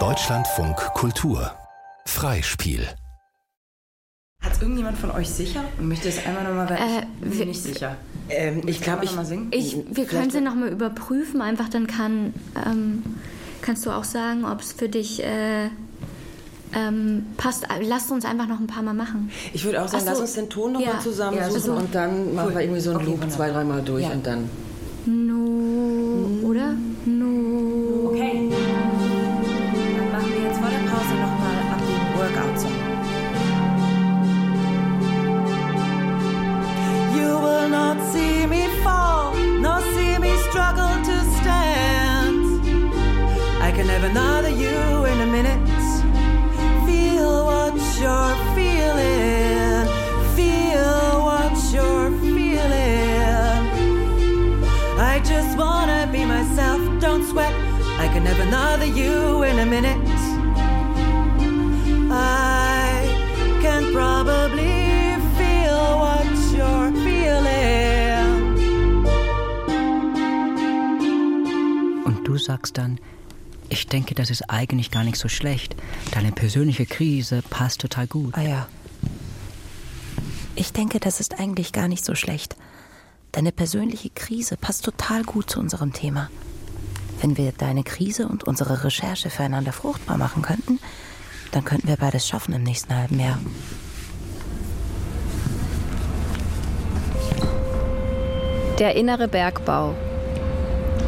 Deutschlandfunk Kultur Freispiel hat irgendjemand von euch sicher? Ich möchte es einmal nochmal, weil äh, ich bin nicht sicher. Ähm, ich glaube, ich, ich, wir können sie nochmal überprüfen. Einfach dann kann, ähm, kannst du auch sagen, ob es für dich äh, ähm, passt. Lasst uns einfach noch ein paar Mal machen. Ich würde auch sagen, so. lass uns den Ton nochmal ja. zusammensuchen ja, so. und dann cool. machen wir irgendwie so einen okay, Loop zwei, dreimal durch ja. und dann. No, another you in a minute. I can probably feel what you're feeling. Und du sagst dann, ich denke, das ist eigentlich gar nicht so schlecht. Deine persönliche Krise passt total gut. Ah ja. Ich denke, das ist eigentlich gar nicht so schlecht. Deine persönliche Krise passt total gut zu unserem Thema. Wenn wir deine Krise und unsere Recherche füreinander fruchtbar machen könnten, dann könnten wir beides schaffen im nächsten halben Jahr. Der innere Bergbau.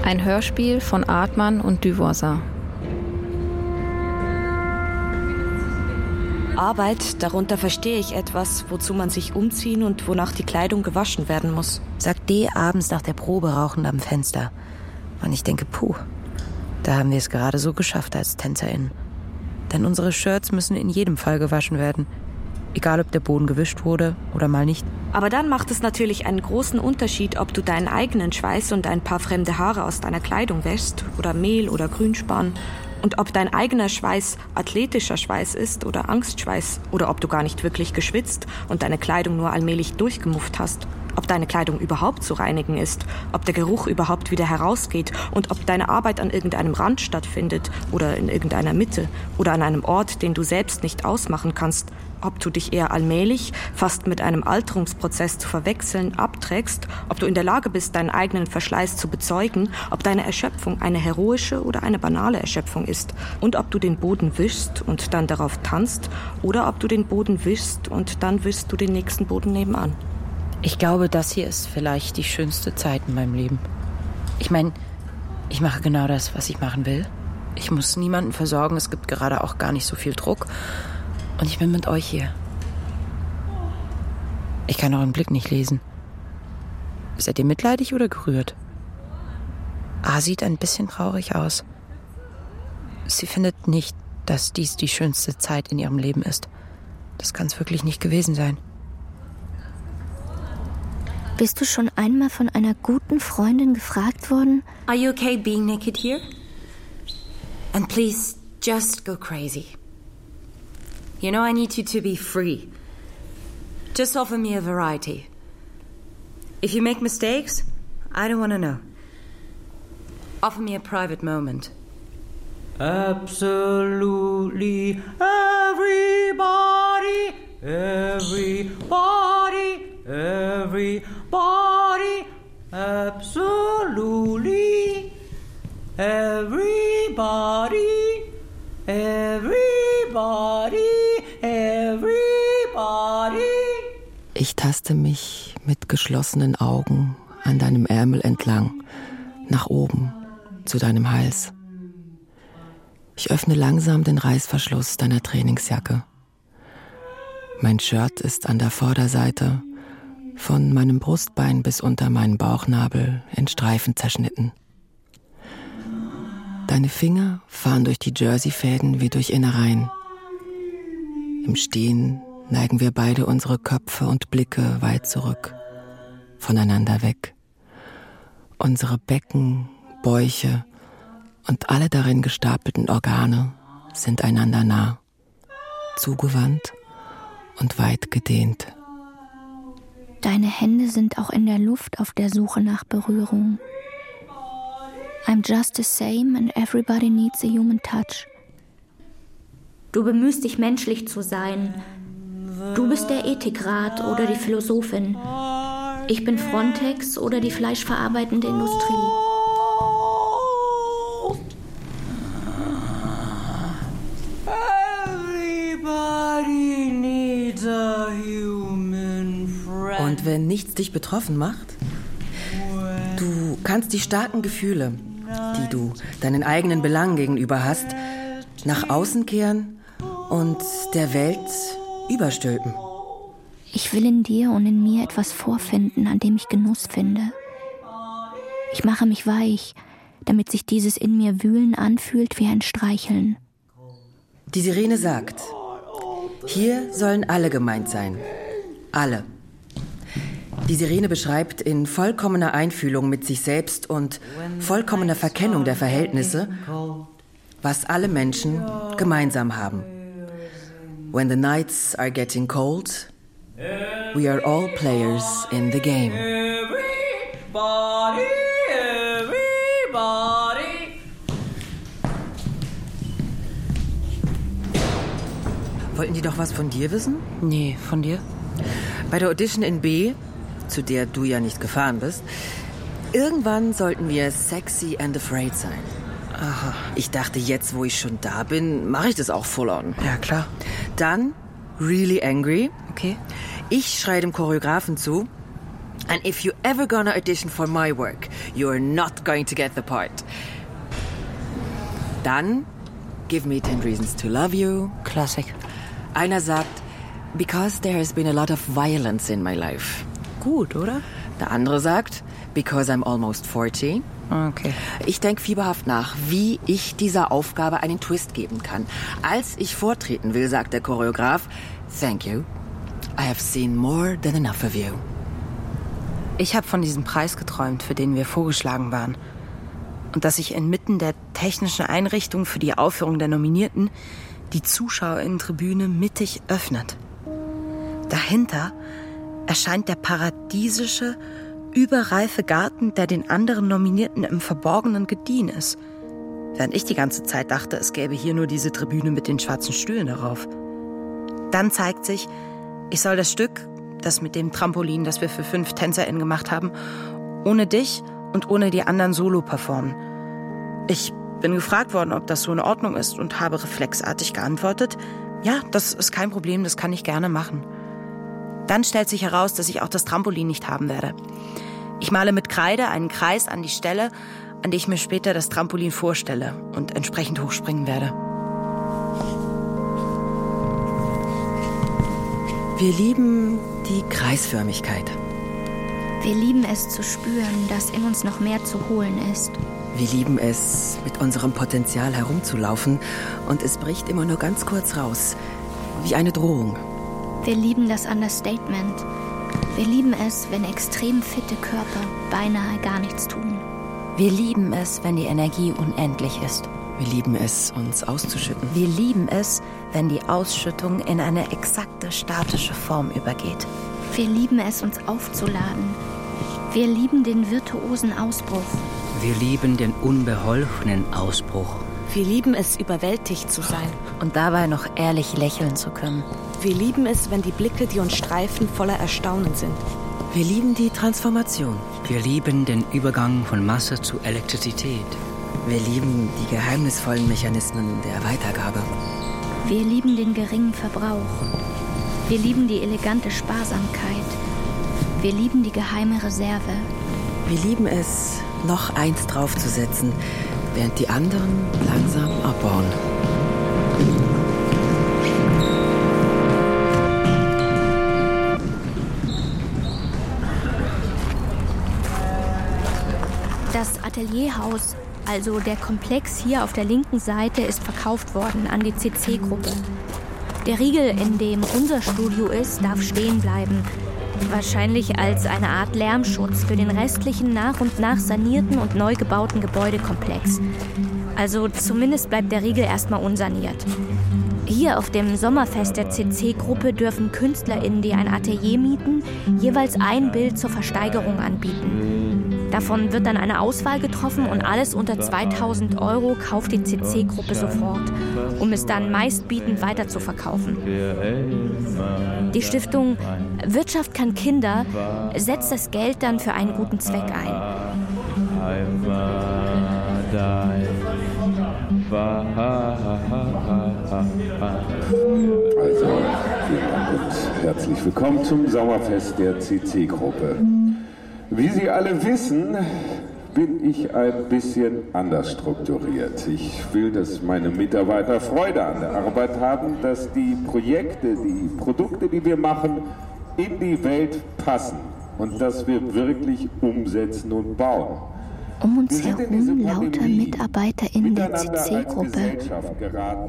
Ein Hörspiel von Artmann und Duvoisin. Arbeit, darunter verstehe ich etwas, wozu man sich umziehen und wonach die Kleidung gewaschen werden muss. Sagt D abends nach der Probe rauchend am Fenster. Und ich denke, puh, da haben wir es gerade so geschafft als TänzerInnen. Denn unsere Shirts müssen in jedem Fall gewaschen werden. Egal, ob der Boden gewischt wurde oder mal nicht. Aber dann macht es natürlich einen großen Unterschied, ob du deinen eigenen Schweiß und ein paar fremde Haare aus deiner Kleidung wäschst oder Mehl oder Grünspan und ob dein eigener Schweiß athletischer Schweiß ist oder Angstschweiß oder ob du gar nicht wirklich geschwitzt und deine Kleidung nur allmählich durchgemufft hast, ob deine Kleidung überhaupt zu reinigen ist, ob der Geruch überhaupt wieder herausgeht und ob deine Arbeit an irgendeinem Rand stattfindet oder in irgendeiner Mitte oder an einem Ort, den du selbst nicht ausmachen kannst ob du dich eher allmählich, fast mit einem Alterungsprozess zu verwechseln, abträgst, ob du in der Lage bist, deinen eigenen Verschleiß zu bezeugen, ob deine Erschöpfung eine heroische oder eine banale Erschöpfung ist und ob du den Boden wischst und dann darauf tanzt oder ob du den Boden wischst und dann wischst du den nächsten Boden nebenan. Ich glaube, das hier ist vielleicht die schönste Zeit in meinem Leben. Ich meine, ich mache genau das, was ich machen will. Ich muss niemanden versorgen, es gibt gerade auch gar nicht so viel Druck. Und ich bin mit euch hier. Ich kann euren Blick nicht lesen. Seid ihr mitleidig oder gerührt? A sieht ein bisschen traurig aus. Sie findet nicht, dass dies die schönste Zeit in ihrem Leben ist. Das kann es wirklich nicht gewesen sein. Bist du schon einmal von einer guten Freundin gefragt worden? Are you okay being naked here? And please just go crazy. You know, I need you to be free. Just offer me a variety. If you make mistakes, I don't want to know. Offer me a private moment. Absolutely everybody, everybody, everybody, absolutely everybody, everybody. Ich taste mich mit geschlossenen Augen an deinem Ärmel entlang, nach oben, zu deinem Hals. Ich öffne langsam den Reißverschluss deiner Trainingsjacke. Mein Shirt ist an der Vorderseite, von meinem Brustbein bis unter meinen Bauchnabel in Streifen zerschnitten. Deine Finger fahren durch die Jerseyfäden wie durch Innereien. Im Stehen neigen wir beide unsere Köpfe und Blicke weit zurück, voneinander weg. Unsere Becken, Bäuche und alle darin gestapelten Organe sind einander nah, zugewandt und weit gedehnt. Deine Hände sind auch in der Luft auf der Suche nach Berührung. I'm just the same and everybody needs a human touch. Du bemühst dich menschlich zu sein. Du bist der Ethikrat oder die Philosophin. Ich bin Frontex oder die fleischverarbeitende Industrie. Wenn nichts dich betroffen macht? Du kannst die starken Gefühle, die du deinen eigenen Belangen gegenüber hast, nach außen kehren und der Welt überstülpen. Ich will in dir und in mir etwas vorfinden, an dem ich Genuss finde. Ich mache mich weich, damit sich dieses in mir Wühlen anfühlt wie ein Streicheln. Die Sirene sagt, hier sollen alle gemeint sein. Alle. Die Sirene beschreibt in vollkommener Einfühlung mit sich selbst und vollkommener Verkennung der Verhältnisse, was alle Menschen gemeinsam haben. When the nights are getting cold, we are all players in the game. Everybody, everybody. Wollten die doch was von dir wissen? Nee, von dir? Bei der Audition in B, zu der du ja nicht gefahren bist, irgendwann sollten wir sexy and afraid sein. Aha. Ich dachte, jetzt, wo ich schon da bin, mache ich das auch full on. Ja, klar. Dann really angry. Okay. Ich schreie dem Choreografen zu. And if you ever gonna audition for my work, you're not going to get the part. Dann Give me 10 reasons to love you. Klassik. Einer sagt, because there has been a lot of violence in my life. Gut, oder? Der andere sagt, because I'm almost 40. Okay. Ich denke fieberhaft nach, wie ich dieser Aufgabe einen Twist geben kann. Als ich vortreten will, sagt der Choreograf, Thank you. I have seen more than enough of you. Ich habe von diesem Preis geträumt, für den wir vorgeschlagen waren. Und dass sich inmitten der technischen Einrichtung für die Aufführung der Nominierten die Zuschauerinnentribüne mittig öffnet. Dahinter erscheint der paradiesische, überreife Garten, der den anderen Nominierten im Verborgenen gediehen ist. Während ich die ganze Zeit dachte, es gäbe hier nur diese Tribüne mit den schwarzen Stühlen darauf. Dann zeigt sich, ich soll das Stück, das mit dem Trampolin, das wir für fünf TänzerInnen gemacht haben, ohne dich und ohne die anderen solo performen. Ich bin gefragt worden, ob das so in Ordnung ist und habe reflexartig geantwortet, ja, das ist kein Problem, das kann ich gerne machen. Dann stellt sich heraus, dass ich auch das Trampolin nicht haben werde. Ich male mit Kreide einen Kreis an die Stelle, an die ich mir später das Trampolin vorstelle und entsprechend hochspringen werde. Wir lieben die Kreisförmigkeit. Wir lieben es zu spüren, dass in uns noch mehr zu holen ist. Wir lieben es, mit unserem Potenzial herumzulaufen und es bricht immer nur ganz kurz raus, wie eine Drohung. Wir lieben das Understatement. Wir lieben es, wenn extrem fitte Körper beinahe gar nichts tun. Wir lieben es, wenn die Energie unendlich ist. Wir lieben es, uns auszuschütten. Wir lieben es, wenn die Ausschüttung in eine exakte statische Form übergeht. Wir lieben es, uns aufzuladen. Wir lieben den virtuosen Ausbruch. Wir lieben den unbeholfenen Ausbruch. Wir lieben es, überwältigt zu sein. Und dabei noch ehrlich lächeln zu können. Wir lieben es, wenn die Blicke, die uns streifen, voller Erstaunen sind. Wir lieben die Transformation. Wir lieben den Übergang von Masse zu Elektrizität. Wir lieben die geheimnisvollen Mechanismen der Weitergabe. Wir lieben den geringen Verbrauch. Wir lieben die elegante Sparsamkeit. Wir lieben die geheime Reserve. Wir lieben es, noch eins draufzusetzen, während die anderen langsam abbauen. Das Atelierhaus, also der Komplex hier auf der linken Seite, ist verkauft worden an die CC-Gruppe. Der Riegel, in dem unser Studio ist, darf stehen bleiben. Wahrscheinlich als eine Art Lärmschutz für den restlichen nach und nach sanierten und neu gebauten Gebäudekomplex. Also zumindest bleibt der Riegel erstmal unsaniert. Hier auf dem Sommerfest der CC-Gruppe dürfen KünstlerInnen, die ein Atelier mieten, jeweils ein Bild zur Versteigerung anbieten. Davon wird dann eine Auswahl getroffen und alles unter 2000 Euro kauft die CC-Gruppe sofort, um es dann meistbietend weiter zu verkaufen. Die Stiftung Wirtschaft kann Kinder setzt das Geld dann für einen guten Zweck ein. Also, herzlich willkommen zum Sommerfest der CC-Gruppe. Wie Sie alle wissen, bin ich ein bisschen anders strukturiert. Ich will, dass meine Mitarbeiter Freude an der Arbeit haben, dass die Projekte, die Produkte, die wir machen, in die Welt passen und dass wir wirklich umsetzen und bauen. Um uns herum lauter MitarbeiterInnen der CC-Gruppe.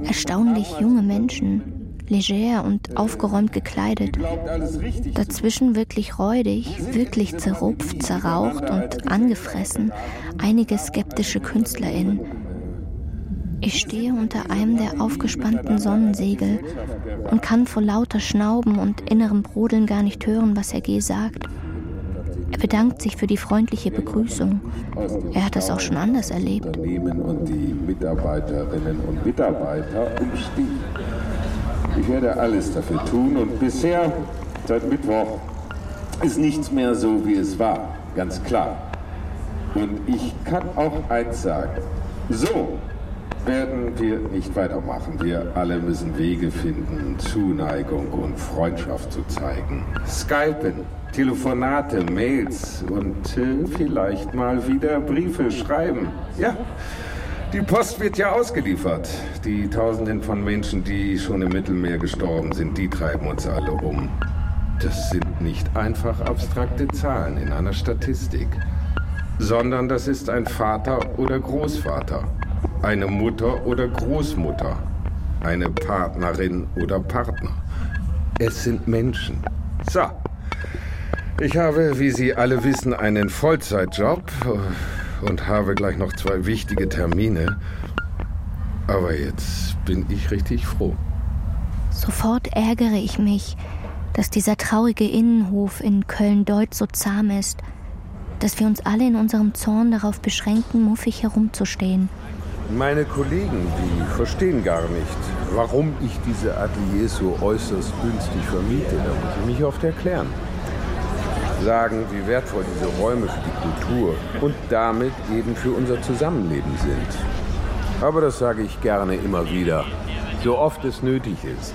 Erstaunlich junge Menschen, leger und aufgeräumt gekleidet. Dazwischen wirklich räudig, wirklich zerrupft, zerraucht und angefressen, einige skeptische KünstlerInnen. Ich stehe unter einem der aufgespannten Sonnensegel und kann vor lauter Schnauben und innerem Brodeln gar nicht hören, was Herr G. sagt. Er bedankt sich für die freundliche Begrüßung. Er hat das auch schon anders erlebt. Und die Mitarbeiterinnen und Mitarbeiter umstehen. Ich werde alles dafür tun und bisher, seit Mittwoch, ist nichts mehr so, wie es war. Ganz klar. Und ich kann auch eins sagen. So werden wir nicht weitermachen. Wir alle müssen Wege finden, Zuneigung und Freundschaft zu zeigen. Skypen, Telefonate, Mails und äh, vielleicht mal wieder Briefe schreiben. Ja, die Post wird ja ausgeliefert. Die Tausenden von Menschen, die schon im Mittelmeer gestorben sind, die treiben uns alle um. Das sind nicht einfach abstrakte Zahlen in einer Statistik, sondern das ist ein Vater oder Großvater, eine Mutter oder Großmutter, eine Partnerin oder Partner. Es sind Menschen. So. Ich habe, wie Sie alle wissen, einen Vollzeitjob und habe gleich noch zwei wichtige Termine. Aber jetzt bin ich richtig froh. Sofort ärgere ich mich, dass dieser traurige Innenhof in Köln-Deutz so zahm ist, dass wir uns alle in unserem Zorn darauf beschränken, muffig herumzustehen. Meine Kollegen, die verstehen gar nicht, warum ich diese Ateliers so äußerst günstig vermiete. Da muss ich mich oft erklären. Sagen, wie wertvoll diese Räume für die Kultur und damit eben für unser Zusammenleben sind. Aber das sage ich gerne immer wieder, so oft es nötig ist.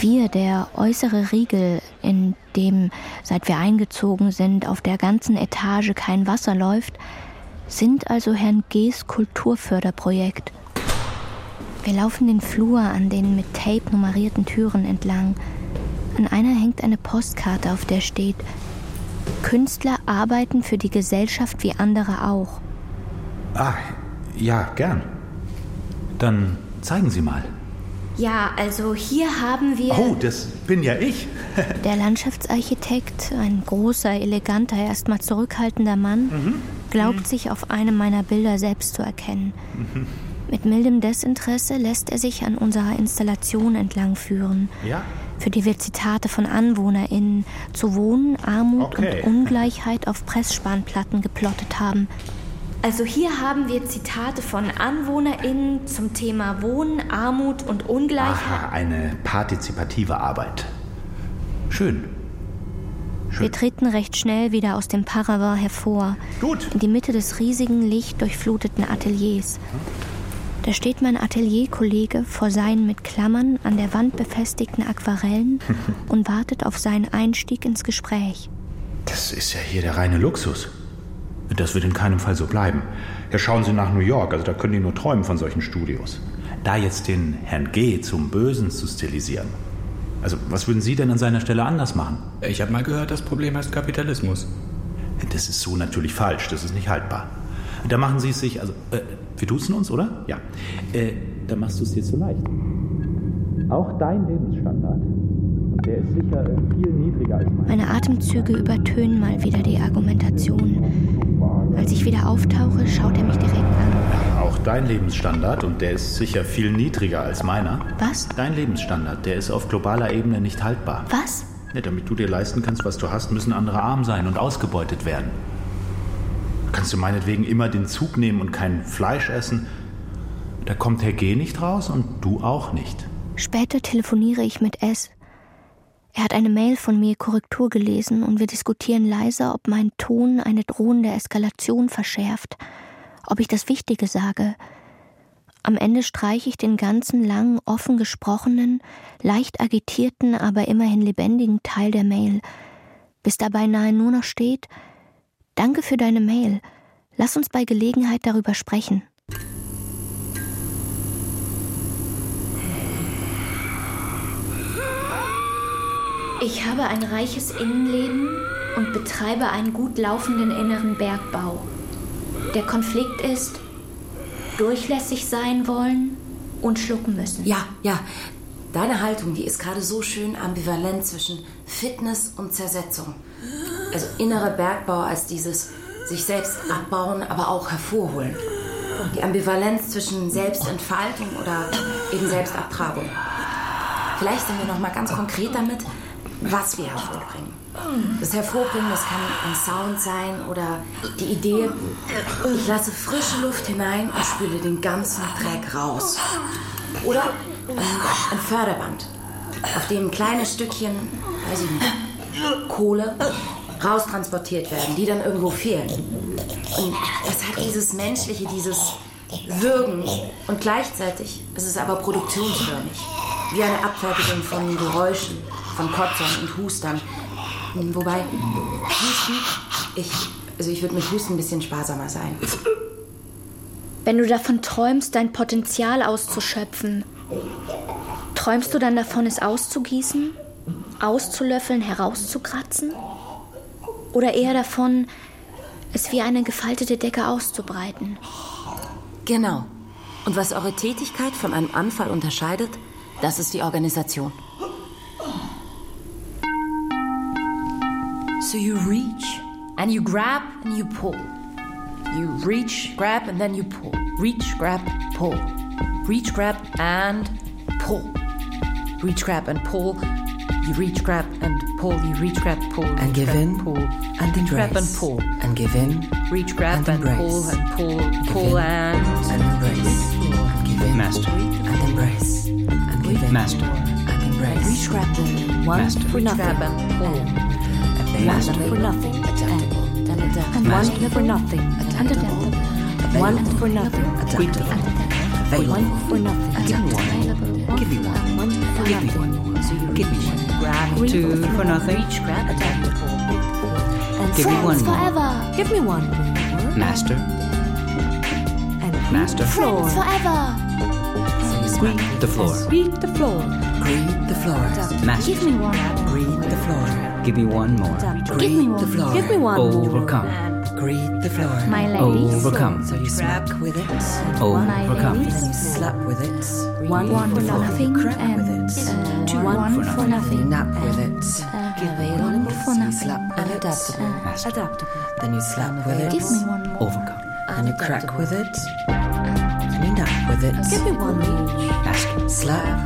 Wir, der äußere Riegel, in dem, seit wir eingezogen sind, auf der ganzen Etage kein Wasser läuft, sind also Herrn G.'s Kulturförderprojekt. Wir laufen den Flur an den mit Tape nummerierten Türen entlang. An einer hängt eine Postkarte, auf der steht, Künstler arbeiten für die Gesellschaft wie andere auch. Ah, ja, gern. Dann zeigen Sie mal. Ja, also hier haben wir. Oh, das bin ja ich. der Landschaftsarchitekt, ein großer, eleganter, erstmal zurückhaltender Mann, mhm. glaubt mhm. sich auf einem meiner Bilder selbst zu erkennen. Mhm. Mit mildem Desinteresse lässt er sich an unserer Installation entlang führen. Ja. Für die wir Zitate von AnwohnerInnen zu Wohnen, Armut okay. und Ungleichheit auf Pressspanplatten geplottet haben. Also hier haben wir Zitate von AnwohnerInnen zum Thema Wohnen, Armut und Ungleichheit. Aha, eine partizipative Arbeit. Schön. Schön. Wir treten recht schnell wieder aus dem Paravent hervor. Gut. In die Mitte des riesigen, lichtdurchfluteten Ateliers. Da steht mein Atelierkollege vor seinen mit Klammern an der Wand befestigten Aquarellen und wartet auf seinen Einstieg ins Gespräch. Das ist ja hier der reine Luxus. Das wird in keinem Fall so bleiben. Ja, schauen Sie nach New York, also da können die nur träumen von solchen Studios. Da jetzt den Herrn G. zum Bösen zu stilisieren. Also, was würden Sie denn an seiner Stelle anders machen? Ich habe mal gehört, das Problem heißt Kapitalismus. Das ist so natürlich falsch, das ist nicht haltbar. Da machen Sie es sich, also, äh, wir duzen uns, oder? Ja. Äh, da machst du es dir zu leicht. Auch dein Lebensstandard der ist sicher äh, viel niedriger als mein. Meine Atemzüge übertönen mal wieder die Argumentation. Als ich wieder auftauche, schaut er mich direkt an. Auch dein Lebensstandard, und der ist sicher viel niedriger als meiner. Was? Dein Lebensstandard, der ist auf globaler Ebene nicht haltbar. Was? Ja, damit du dir leisten kannst, was du hast, müssen andere arm sein und ausgebeutet werden. Kannst du meinetwegen immer den Zug nehmen und kein Fleisch essen. Da kommt Herr G nicht raus und du auch nicht. Später telefoniere ich mit S. Er hat eine Mail von mir Korrektur gelesen und wir diskutieren leise, ob mein Ton eine drohende Eskalation verschärft, ob ich das Wichtige sage. Am Ende streiche ich den ganzen langen, offen gesprochenen, leicht agitierten, aber immerhin lebendigen Teil der Mail, bis dabei nahe nur noch steht Danke für deine Mail. Lass uns bei Gelegenheit darüber sprechen. Ich habe ein reiches Innenleben und betreibe einen gut laufenden inneren Bergbau. Der Konflikt ist durchlässig sein wollen und schlucken müssen. Ja, ja. Deine Haltung, die ist gerade so schön ambivalent zwischen Fitness und Zersetzung. Also innerer Bergbau als dieses sich selbst abbauen, aber auch hervorholen. Die Ambivalenz zwischen Selbstentfaltung oder eben Selbstabtragung. Vielleicht sind wir noch mal ganz konkret damit, was wir hervorbringen. Das Hervorbringen, das kann ein Sound sein oder die Idee, ich lasse frische Luft hinein und spüle den ganzen Dreck raus. Oder ein Förderband, auf dem kleine Stückchen, weiß ich nicht, Kohle raustransportiert werden, die dann irgendwo fehlen. Und das hat dieses Menschliche, dieses Würgen und gleichzeitig ist es aber produktionsförmig. Wie eine Abfertigung von Geräuschen, von Kotzern und Hustern. Wobei, Husten, ich, also ich würde mit Husten ein bisschen sparsamer sein. Wenn du davon träumst, dein Potenzial auszuschöpfen, träumst du dann davon, es auszugießen, auszulöffeln, herauszukratzen? Oder eher davon, es wie eine gefaltete Decke auszubreiten? Genau. Und was eure Tätigkeit von einem Anfall unterscheidet, das ist die Organisation. So you reach and you grab and you pull. You reach, grab and then you pull. Reach, grab, pull. Reach, grab and pull. Reach, grab and pull. You reach, grab and pull. You reach, grab, pull. And give grab, in pull. and reach, grab and pull. And give in Reach, grab and and, pull and pull, Give pull in and and embrace. And give in Master. and embrace. And give in Master. and embrace. reach, grab and one Master. for nothing. Grab and pull. Master. for nothing. Adaptable. And. And. One for nothing. Adaptable. One and for nothing. Adaptable. One for nothing. Give me one. Give me one. Give me one. You Give me one. grab, Two for nothing. Reach, grab, adapt, pull. And Give me one more. forever! Give me one. Master. And Master. Friends forever! Sweep the floor. sweep the floor. Greet the floor. Master. Give me one. Greet the floor. Give me one more. Greet the floor. Give me one. more. Overcome. Greet the floor. My ladies. Overcome. So you smack with it, Overcome. then you slap with it, One, One for for nothing. nothing and it. uh, Two, one, one for nothing. nap with it, One for nothing. slap And with it, adaptable. Master. Adaptable. then you slap with it, Give me one more. Overcome. and you crack with it, then you nap with it, Give me one each. Master. slap,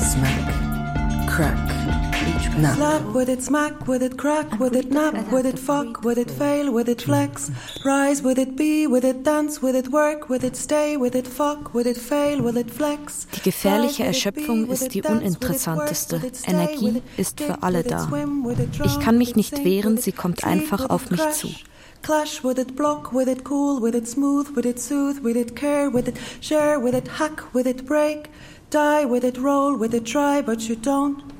smack, crack, nap. Slap with it, smack with it, crack with it, nap with it, fuck with it, fail with it, flex. Rise with it, be with it, dance with it, work with it, stay with it, fuck with it, fail with it, flex. Die gefährliche Erschöpfung ist die uninteressanteste. Energie ist für alle da. Ich kann mich nicht wehren, sie kommt einfach auf mich zu. Clash with it, block with it, cool with it, smooth with it, soothe with it, care with it, share with it, hack with it, break, die with it, roll with it, try but you don't.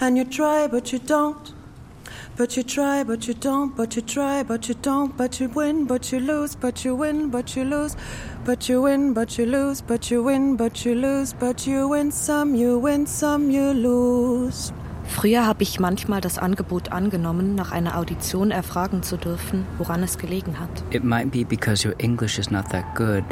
And you try but you don't. But you try but you don't, but you try but you don't, but you win but you lose, but you win but you lose, but you win but you lose, but you win but you lose, but you win some, you win some, you lose. Früher habe ich manchmal das Angebot angenommen, nach einer Audition erfragen zu dürfen, woran es gelegen hat. It might be because your English is not that good,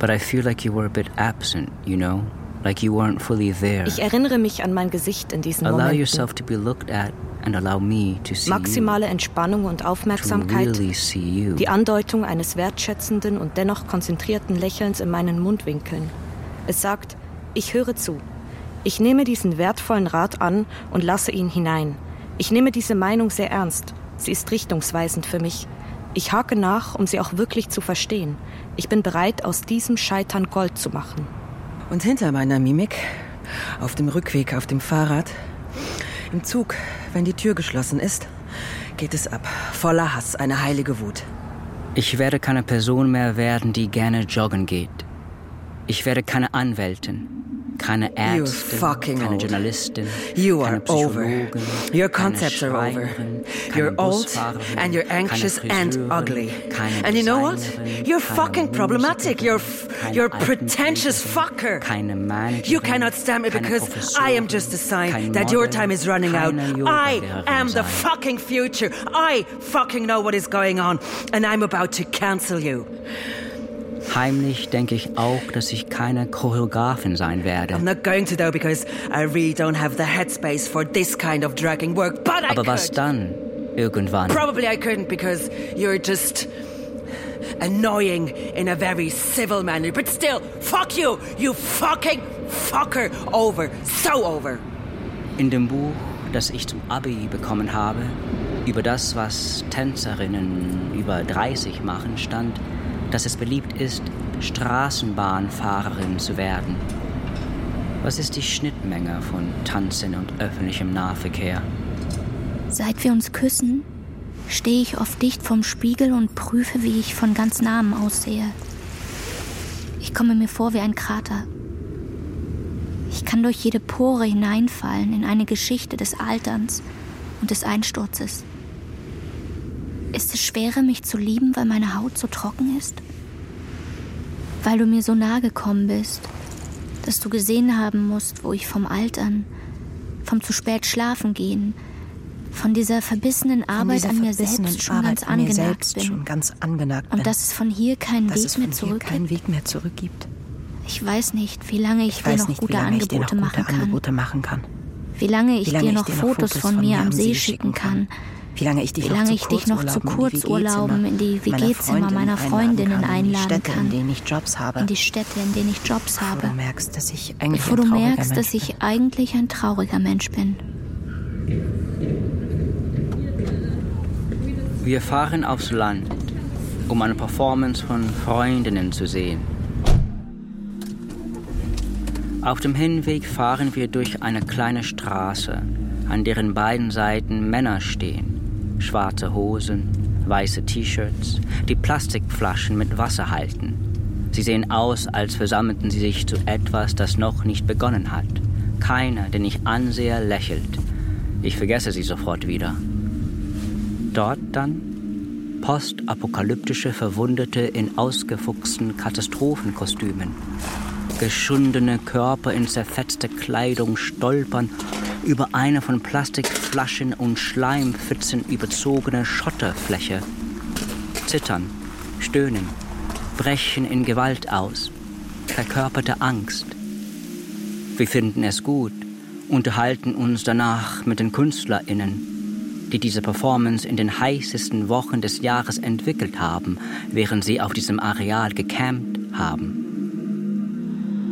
but I feel like you were a bit absent, you know? Like you weren't fully there. Ich erinnere mich an mein Gesicht in diesen Allow Momenten. yourself to be looked at and allow me to see Maximale Entspannung und Aufmerksamkeit, really see you. die Andeutung eines wertschätzenden und dennoch konzentrierten Lächelns in meinen Mundwinkeln. Es sagt, ich höre zu. Ich nehme diesen wertvollen Rat an und lasse ihn hinein. Ich nehme diese Meinung sehr ernst. Sie ist richtungsweisend für mich. Ich hake nach, um sie auch wirklich zu verstehen. Ich bin bereit, aus diesem Scheitern Gold zu machen. Und hinter meiner Mimik, auf dem Rückweg auf dem Fahrrad, im Zug, wenn die Tür geschlossen ist, geht es ab. Voller Hass, eine heilige Wut. Ich werde keine Person mehr werden, die gerne joggen geht. Ich werde keine Anwältin, keine Ärztin, keine old. Journalistin, you are over. Your concepts are over. You're old and you're anxious and ugly. And you know what? You're fucking problematic. You're f- you're a pretentious fucker. You cannot stand me because I am just a sign that your time is running out. I am the fucking future. I fucking know what is going on and I'm about to cancel you. Heimlich denke ich auch, dass ich keine Choreografin sein werde. I'm not going to though because I really don't have the headspace for this kind of dragging work, but I Aber could. was dann? Irgendwann. Probably I couldn't because you're just annoying in a very civil manner. But still, fuck you, you fucking fucker. Over, so over. In dem Buch, das ich zum Abi bekommen habe, über das, was Tänzerinnen über 30 machen, stand, dass es beliebt ist, Straßenbahnfahrerin zu werden. Was ist die Schnittmenge von Tanzen und öffentlichem Nahverkehr? Seit wir uns küssen, stehe ich oft dicht vorm Spiegel und prüfe, wie ich von ganz nahem aussehe. Ich komme mir vor wie ein Krater. Ich kann durch jede Pore hineinfallen in eine Geschichte des Alterns und des Einsturzes. Ist es schwerer, mich zu lieben, weil meine Haut so trocken ist? Weil du mir so nahe gekommen bist, dass du gesehen haben musst, wo ich vom Altern, vom zu spät schlafen gehen, von dieser verbissenen Arbeit dieser an mir selbst schon Arbeit ganz an mir angenagt selbst bin. schon ganz angenagt bin. Und dass es von hier keinen Dass Weg es mehr von hier zurück keinen Weg mehr zurück gibt. Ich weiß nicht, wie lange ich, Ich dir noch nicht, gute ich dir noch Angebote gute machen kann. Angebote machen kann. Wie lange ich Wie lange dir ich noch dir noch Fotos Fotos von mir am See schicken kann. Wie lange ich dich noch lange zu ich dich noch zu Kurzurlauben in die WG-Zimmer meiner Freundinnen einladen kann, in die Städte, in denen ich Jobs habe. Bevor du merkst, dass ich eigentlich ein trauriger merkst, dass ich eigentlich ein trauriger Mensch bin. Wir fahren aufs Land, um eine Performance von Freundinnen zu sehen. Auf dem Hinweg fahren wir durch eine kleine Straße, an deren beiden Seiten Männer stehen. Schwarze Hosen, weiße T-Shirts, die Plastikflaschen mit Wasser halten. Sie sehen aus, als versammelten sie sich zu etwas, das noch nicht begonnen hat. Keiner, den ich ansehe, lächelt. Ich vergesse sie sofort wieder. Dort dann postapokalyptische Verwundete in ausgefuchsten Katastrophenkostümen. Geschundene Körper in zerfetzter Kleidung stolpern über eine von Plastikflaschen und Schleimpfützen überzogene Schotterfläche. Zittern, stöhnen, brechen in Gewalt aus, verkörperte Angst. Wir finden es gut, unterhalten uns danach mit den KünstlerInnen, die diese Performance in den heißesten Wochen des Jahres entwickelt haben, während sie auf diesem Areal gecampt haben.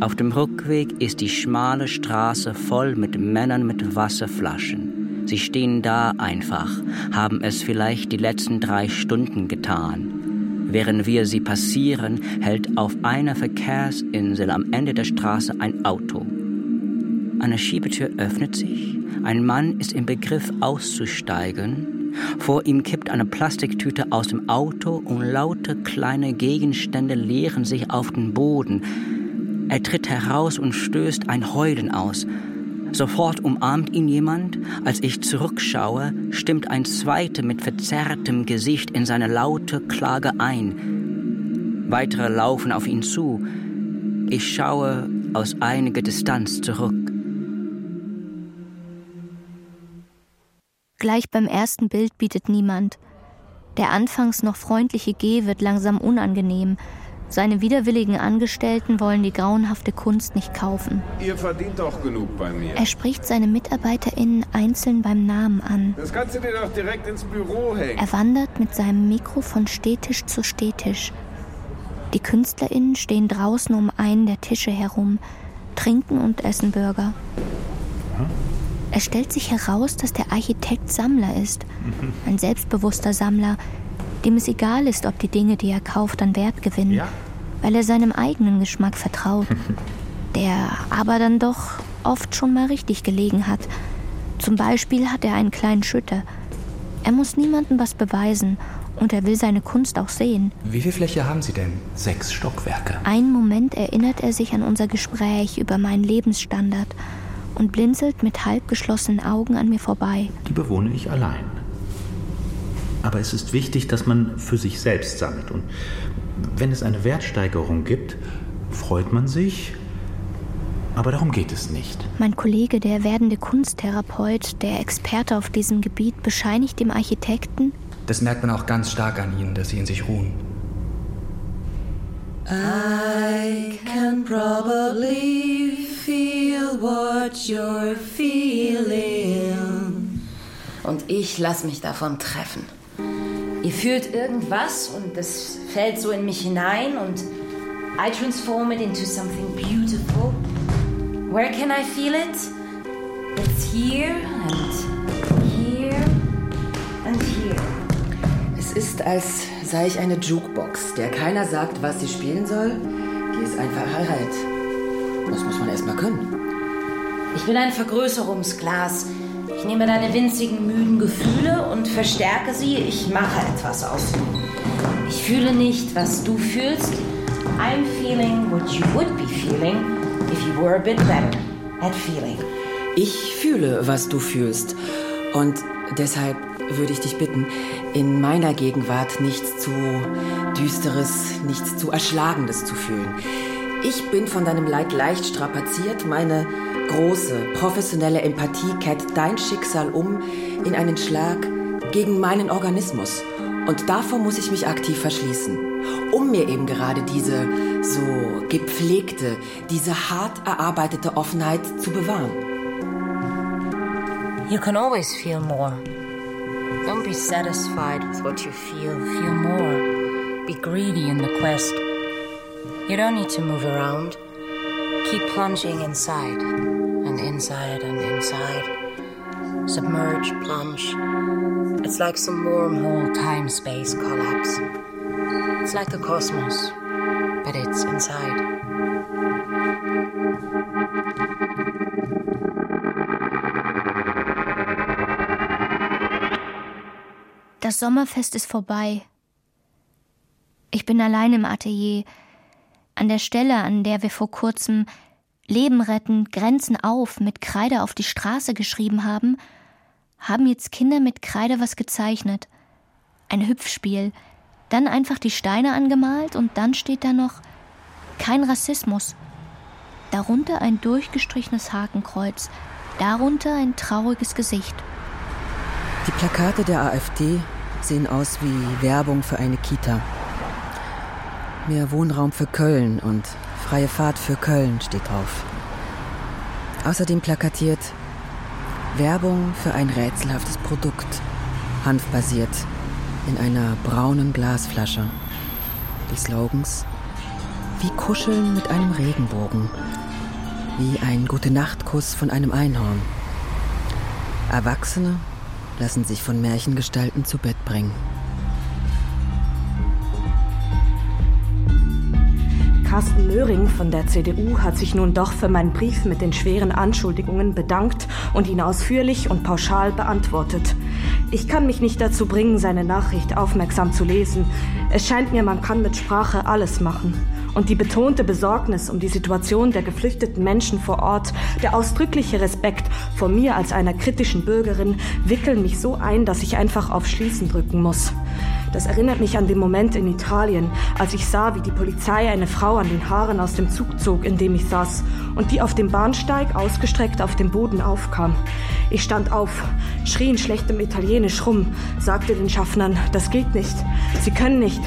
Auf dem Rückweg ist die schmale Straße voll mit Männern mit Wasserflaschen. Sie stehen da einfach, haben es vielleicht die letzten drei Stunden getan. Während wir sie passieren, hält auf einer Verkehrsinsel am Ende der Straße ein Auto. Eine Schiebetür öffnet sich, ein Mann ist im Begriff auszusteigen. Vor ihm kippt eine Plastiktüte aus dem Auto und laute kleine Gegenstände leeren sich auf den Boden. Er tritt heraus und stößt ein Heulen aus. Sofort umarmt ihn jemand. Als ich zurückschaue, stimmt ein zweiter mit verzerrtem Gesicht in seine laute Klage ein. Weitere laufen auf ihn zu. Ich schaue aus einiger Distanz zurück. Gleich beim ersten Bild bietet niemand. Der anfangs noch freundliche G wird langsam unangenehm. Seine widerwilligen Angestellten wollen die grauenhafte Kunst nicht kaufen. Ihr verdient doch genug bei mir. Er spricht seine MitarbeiterInnen einzeln beim Namen an. Das kannst du dir doch direkt ins Büro hängen. Er wandert mit seinem Mikro von Stehtisch zu Stehtisch. Die KünstlerInnen stehen draußen um einen der Tische herum, trinken und essen Burger. Es stellt sich heraus, dass der Architekt Sammler ist. Ein selbstbewusster Sammler, dem es egal ist, ob die Dinge, die er kauft, an Wert gewinnen, ja. Weil er seinem eigenen Geschmack vertraut, der aber dann doch oft schon mal richtig gelegen hat. Zum Beispiel hat er einen kleinen Schütter. Er muss niemandem was beweisen und er will seine Kunst auch sehen. Wie viel Fläche haben Sie denn? Sechs Stockwerke. Einen Moment erinnert er sich an unser Gespräch über meinen Lebensstandard und blinzelt mit halb geschlossenen Augen an mir vorbei. Die bewohne ich allein. Aber es ist wichtig, dass man für sich selbst sammelt. Und wenn es eine Wertsteigerung gibt, freut man sich. Aber darum geht es nicht. Mein Kollege, der werdende Kunsttherapeut, der Experte auf diesem Gebiet, bescheinigt dem Architekten, das merkt man auch ganz stark an ihnen, dass sie in sich ruhen. I can probably feel what you're feeling. Und ich lass mich davon treffen. Ihr fühlt irgendwas und das fällt so in mich hinein und I transform it into something beautiful. Where can I feel it? It's here and here and here ist, als sei ich eine Jukebox, der keiner sagt, was sie spielen soll. Die ist einfach halt. Das muss man erst mal können. Ich bin ein Vergrößerungsglas. Nehme deine winzigen, müden Gefühle und verstärke sie. Ich mache etwas aus ihnen. Ich fühle nicht, was du fühlst. I'm feeling what you would be feeling if you were a bit better at feeling. Ich fühle, was du fühlst. Und deshalb würde ich dich bitten, in meiner Gegenwart nichts zu Düsteres, nichts zu Erschlagendes zu fühlen. Ich bin von deinem Leid leicht strapaziert. Meine große, professionelle Empathie kehrt dein Schicksal um in einen Schlag gegen meinen Organismus. Und davor muss ich mich aktiv verschließen, um mir eben gerade diese so gepflegte, diese hart erarbeitete Offenheit zu bewahren. You can always feel more. Don't be satisfied with what you feel. Feel more. Be greedy in the quest. You don't need to move around. Keep plunging inside, and inside, and inside. Submerge, plunge. It's like some wormhole time space collapse. It's like the cosmos, but it's inside. Das Sommerfest ist vorbei. Ich bin allein im Atelier, an der Stelle, an der wir vor kurzem Leben retten, Grenzen auf mit Kreide auf die Straße geschrieben haben, haben jetzt Kinder mit Kreide was gezeichnet. Ein Hüpfspiel, dann einfach die Steine angemalt und dann steht da noch kein Rassismus. Darunter ein durchgestrichenes Hakenkreuz, darunter ein trauriges Gesicht. Die Plakate der AfD sehen aus wie Werbung für eine Kita. Mehr Wohnraum für Köln und freie Fahrt für Köln steht drauf. Außerdem plakatiert Werbung für ein rätselhaftes Produkt, hanfbasiert, in einer braunen Glasflasche. Die Slogans wie Kuscheln mit einem Regenbogen, wie ein Gute-Nacht-Kuss von einem Einhorn. Erwachsene lassen sich von Märchengestalten zu Bett bringen. Carsten Möhring von der CDU hat sich nun doch für meinen Brief mit den schweren Anschuldigungen bedankt und ihn ausführlich und pauschal beantwortet. Ich kann mich nicht dazu bringen, seine Nachricht aufmerksam zu lesen. Es scheint mir, man kann mit Sprache alles machen und die betonte Besorgnis um die Situation der geflüchteten Menschen vor Ort, der ausdrückliche Respekt vor mir als einer kritischen Bürgerin wickeln mich so ein, dass ich einfach auf Schließen drücken muss. Das erinnert mich an den Moment in Italien, als ich sah, wie die Polizei eine Frau an den Haaren aus dem Zug zog, in dem ich saß, und die auf dem Bahnsteig ausgestreckt auf dem Boden aufkam. Ich stand auf, schrie in schlechtem Italienisch rum, sagte den Schaffnern, das geht nicht, Sie können nicht,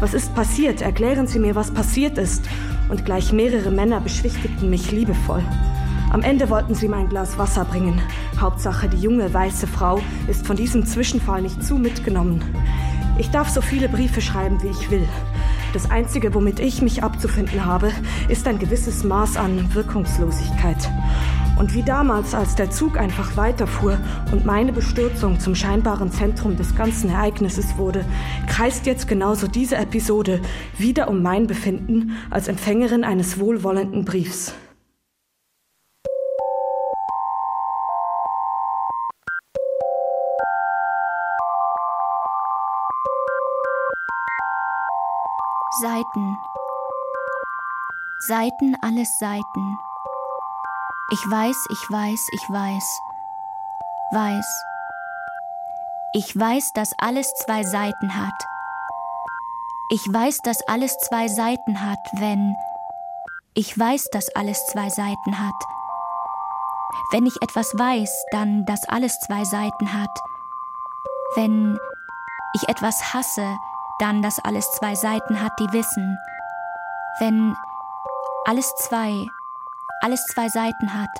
was ist passiert? Erklären Sie mir, was passiert ist. Und gleich mehrere Männer beschwichtigten mich liebevoll. Am Ende wollten sie mein Glas Wasser bringen. Hauptsache, die junge weiße Frau ist von diesem Zwischenfall nicht zu mitgenommen. Ich darf so viele Briefe schreiben, wie ich will. Das Einzige, womit ich mich abzufinden habe, ist ein gewisses Maß an Wirkungslosigkeit. Und wie damals, als der Zug einfach weiterfuhr und meine Bestürzung zum scheinbaren Zentrum des ganzen Ereignisses wurde, kreist jetzt genauso diese Episode wieder um mein Befinden als Empfängerin eines wohlwollenden Briefs. Seiten. Seiten, alles Seiten. Ich weiß, ich weiß, ich weiß. Weiß. Ich weiß, dass alles zwei Seiten hat. Ich weiß, dass alles zwei Seiten hat, wenn. Ich weiß, dass alles zwei Seiten hat. Wenn ich etwas weiß, dann, dass alles zwei Seiten hat. Wenn ich etwas hasse, dann, dass alles zwei Seiten hat, die wissen. Wenn alles zwei, alles zwei Seiten hat.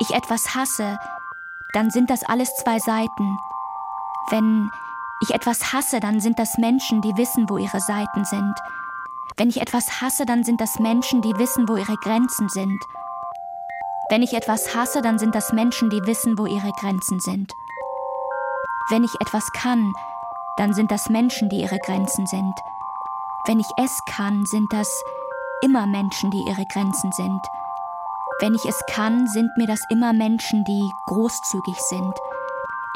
Ich etwas hasse, dann sind das alles zwei Seiten. Wenn ich etwas hasse, dann sind das Menschen, die wissen, wo ihre Seiten sind. Wenn ich etwas hasse, dann sind das Menschen, die wissen, wo ihre Grenzen sind. Wenn ich etwas hasse, dann sind das Menschen, die wissen, wo ihre Grenzen sind. Wenn ich etwas kann, dann sind das Menschen, die ihre Grenzen sind. Wenn ich es kann, sind das immer Menschen, die ihre Grenzen sind. Wenn ich es kann, sind mir das immer Menschen, die großzügig sind.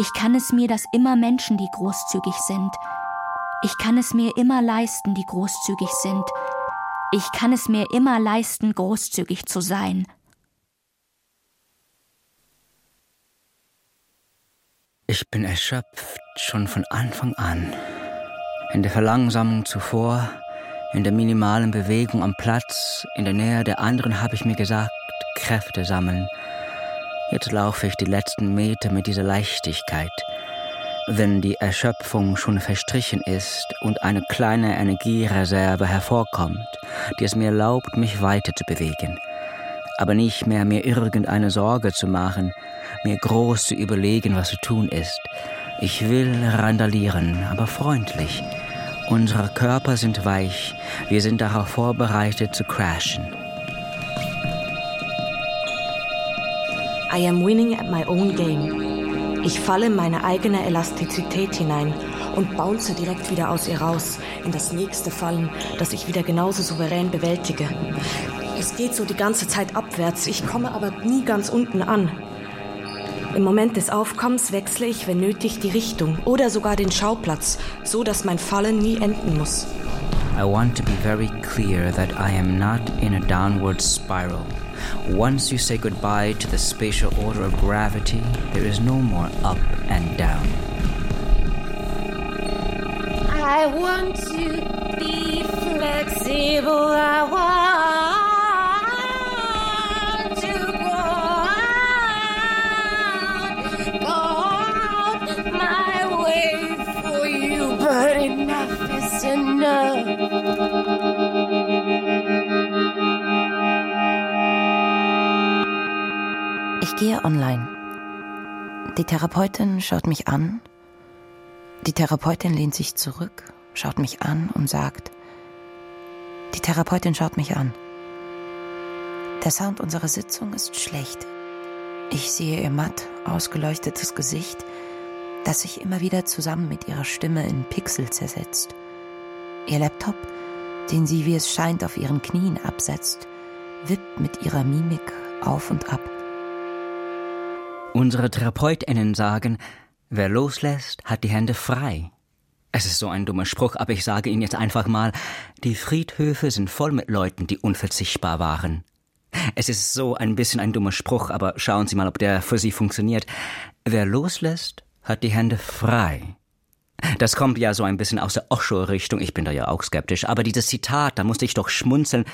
Ich kann es mir, dass immer Menschen, die großzügig sind. Ich kann es mir immer leisten, die großzügig sind. Ich kann es mir immer leisten, großzügig zu sein. Ich bin erschöpft schon von Anfang an. In der Verlangsamung zuvor, in der minimalen Bewegung am Platz, in der Nähe der anderen habe ich mir gesagt, Kräfte sammeln. Jetzt laufe ich die letzten Meter mit dieser Leichtigkeit. Wenn die Erschöpfung schon verstrichen ist und eine kleine Energiereserve hervorkommt, die es mir erlaubt, mich weiter zu bewegen, aber nicht mehr mir irgendeine Sorge zu machen, mir groß zu überlegen, was zu tun ist. Ich will randalieren, aber freundlich. Unsere Körper sind weich, wir sind darauf vorbereitet zu crashen. I am winning at my own game. Ich falle in meine eigene Elastizität hinein und bounce direkt wieder aus ihr raus in das nächste Fallen, das ich wieder genauso souverän bewältige. Es geht so die ganze Zeit abwärts, ich komme aber nie ganz unten an. Im Moment des Aufkommens wechsle ich, wenn nötig, die Richtung oder sogar den Schauplatz, so dass mein Fallen nie enden muss. I want to be very clear that I am not in a downward spiral. Once you say goodbye to the spatial order of gravity, there is no more up and down. I want to be flexible. I want. Ich gehe online. Die Therapeutin schaut mich an. Die Therapeutin lehnt sich zurück, schaut mich an und sagt, die Therapeutin schaut mich an. Der Sound unserer Sitzung ist schlecht. Ich sehe ihr matt ausgeleuchtetes Gesicht, das sich immer wieder zusammen mit ihrer Stimme in Pixel zersetzt. Ihr Laptop, den sie, wie es scheint, auf ihren Knien absetzt, wippt mit ihrer Mimik auf und ab. Unsere TherapeutInnen sagen, wer loslässt, hat die Hände frei. Es ist so ein dummer Spruch, aber ich sage Ihnen jetzt einfach mal, die Friedhöfe sind voll mit Leuten, die unverzichtbar waren. Es ist so ein bisschen ein dummer Spruch, aber schauen Sie mal, ob der für Sie funktioniert. Wer loslässt, hat die Hände frei. Das kommt ja so ein bisschen aus der Osho-Richtung, ich bin da ja auch skeptisch, aber dieses Zitat, da musste ich doch schmunzeln.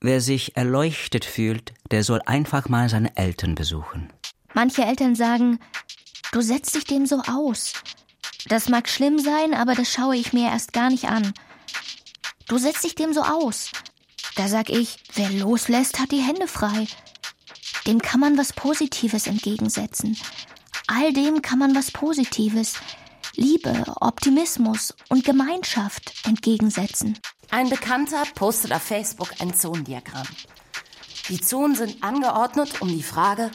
Wer sich erleuchtet fühlt, der soll einfach mal seine Eltern besuchen. Manche Eltern sagen, du setzt dich dem so aus. Das mag schlimm sein, aber das schaue ich mir erst gar nicht an. Du setzt dich dem so aus. Da sag ich, wer loslässt, hat die Hände frei. Dem kann man was Positives entgegensetzen. All dem kann man was Positives, Liebe, Optimismus und Gemeinschaft entgegensetzen. Ein Bekannter postet auf Facebook ein Zonendiagramm. Die Zonen sind angeordnet um die Frage,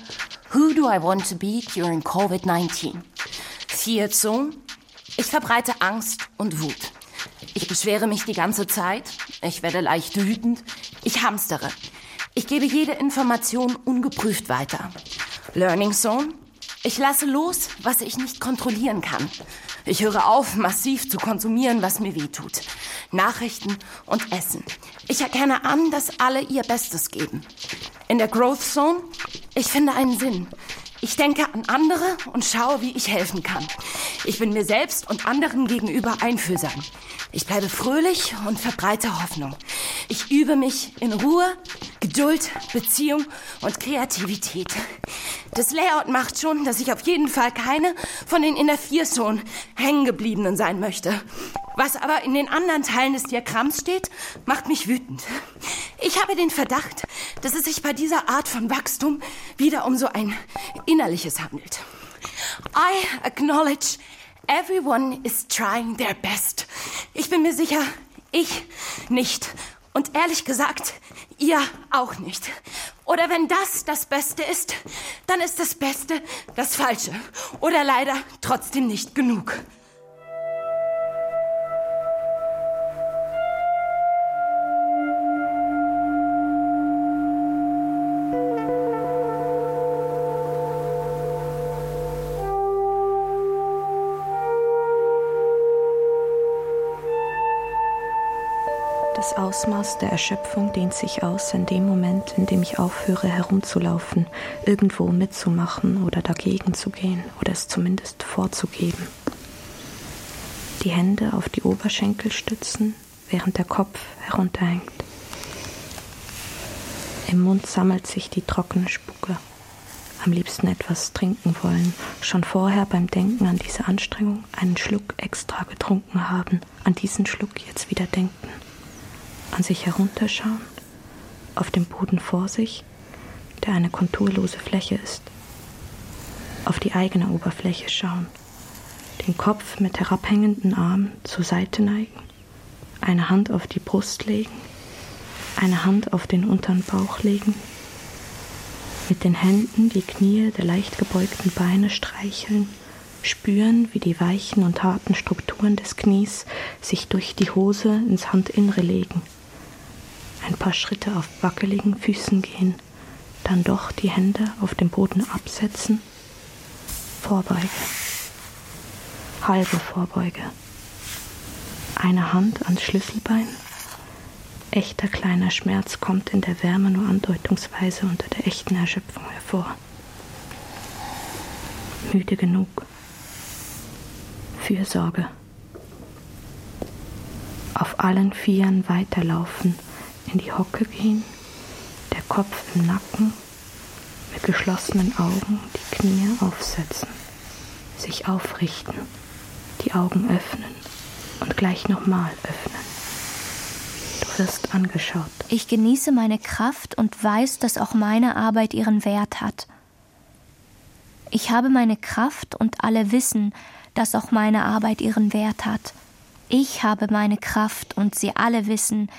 Who do I want to be during COVID-19? Vier Zonen. Ich verbreite Angst und Wut. Ich beschwere mich die ganze Zeit. Ich werde leicht wütend. Ich hamstere. Ich gebe jede Information ungeprüft weiter. Learning Zone. Ich lasse los, was ich nicht kontrollieren kann. Ich höre auf, massiv zu konsumieren, was mir wehtut. Nachrichten und Essen. Ich erkenne an, dass alle ihr Bestes geben. In der Growth Zone, ich finde einen Sinn. Ich denke an andere und schaue, wie ich helfen kann. Ich bin mir selbst und anderen gegenüber einfühlsam. Ich bleibe fröhlich und verbreite Hoffnung. Ich übe mich in Ruhe, Geduld, Beziehung und Kreativität. Das Layout macht schon, dass ich auf jeden Fall keine von den in der Vierzone hängengebliebenen sein möchte. Was aber in den anderen Teilen des Diagramms steht, macht mich wütend. Ich habe den Verdacht, dass es sich bei dieser Art von Wachstum wieder um so ein innerliches handelt. I acknowledge everyone is trying their best. Ich bin mir sicher, ich nicht. Und ehrlich gesagt, ihr auch nicht. Oder wenn das das Beste ist, dann ist das Beste das Falsche. Oder leider trotzdem nicht genug. Das Ausmaß der Erschöpfung dehnt sich aus in dem Moment, in dem ich aufhöre herumzulaufen, irgendwo mitzumachen oder dagegen zu gehen oder es zumindest vorzugeben. Die Hände auf die Oberschenkel stützen, während der Kopf herunterhängt. Im Mund sammelt sich die trockene Spucke. Am liebsten etwas trinken wollen, schon vorher beim Denken an diese Anstrengung einen Schluck extra getrunken haben, an diesen Schluck jetzt wieder denken an sich herunterschauen, auf dem Boden vor sich, der eine konturlose Fläche ist, auf die eigene Oberfläche schauen, den Kopf mit herabhängenden Armen zur Seite neigen, eine Hand auf die Brust legen, eine Hand auf den unteren Bauch legen, mit den Händen die Knie der leicht gebeugten Beine streicheln, spüren, wie die weichen und harten Strukturen des Knies sich durch die Hose ins Handinnere legen ein paar Schritte auf wackeligen Füßen gehen, dann doch die Hände auf dem Boden absetzen. Vorbeuge. Halbe Vorbeuge. Eine Hand ans Schlüsselbein. Echter kleiner Schmerz kommt in der Wärme nur andeutungsweise unter der echten Erschöpfung hervor. Müde genug. Fürsorge. Auf allen Vieren weiterlaufen in die Hocke gehen, der Kopf im Nacken, mit geschlossenen Augen die Knie aufsetzen, sich aufrichten, die Augen öffnen und gleich nochmal öffnen. Du wirst angeschaut. Ich genieße meine Kraft und weiß, dass auch meine Arbeit ihren Wert hat. Ich habe meine Kraft und alle wissen, dass auch meine Arbeit ihren Wert hat. Ich habe meine Kraft und sie alle wissen,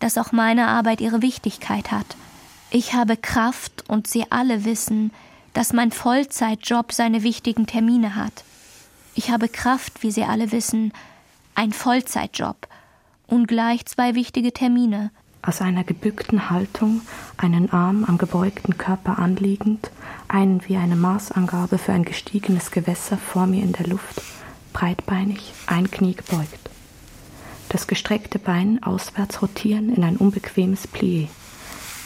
dass auch meine Arbeit ihre Wichtigkeit hat. Ich habe Kraft und Sie alle wissen, dass mein Vollzeitjob seine wichtigen Termine hat. Ich habe Kraft, wie Sie alle wissen, ein Vollzeitjob und gleich zwei wichtige Termine. Aus einer gebückten Haltung, einen Arm am gebeugten Körper anliegend, einen wie eine Maßangabe für ein gestiegenes Gewässer vor mir in der Luft, breitbeinig, ein Knie gebeugt das gestreckte Bein auswärts rotieren in ein unbequemes Plié,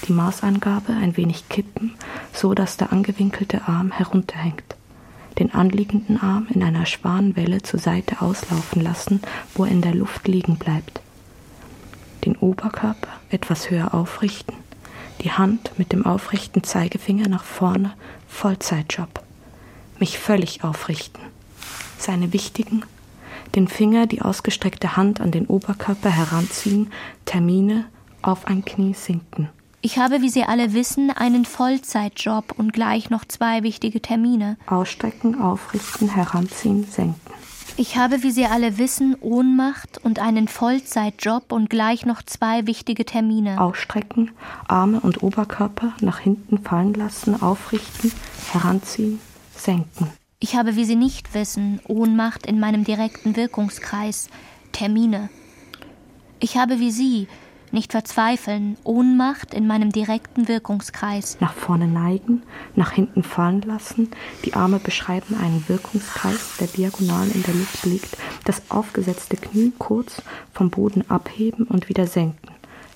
die Maßangabe ein wenig kippen, so dass der angewinkelte Arm herunterhängt, den anliegenden Arm in einer Schwanenwelle zur Seite auslaufen lassen, wo er in der Luft liegen bleibt, den Oberkörper etwas höher aufrichten, die Hand mit dem aufrechten Zeigefinger nach vorne, Vollzeitjob, mich völlig aufrichten, seine wichtigen den Finger, die ausgestreckte Hand an den Oberkörper heranziehen, Termine auf ein Knie sinken. Ich habe, wie Sie alle wissen, einen Vollzeitjob und gleich noch zwei wichtige Termine. Ausstrecken, aufrichten, heranziehen, senken. Ich habe, wie Sie alle wissen, Ohnmacht und einen Vollzeitjob und gleich noch zwei wichtige Termine. Ausstrecken, Arme und Oberkörper nach hinten fallen lassen, aufrichten, heranziehen, senken. Ich habe, wie Sie nicht wissen, Ohnmacht in meinem direkten Wirkungskreis, Termine. Ich habe, wie Sie, nicht verzweifeln, Ohnmacht in meinem direkten Wirkungskreis. Nach vorne neigen, nach hinten fallen lassen. Die Arme beschreiben einen Wirkungskreis, der diagonal in der Luft liegt. Das aufgesetzte Knie kurz vom Boden abheben und wieder senken.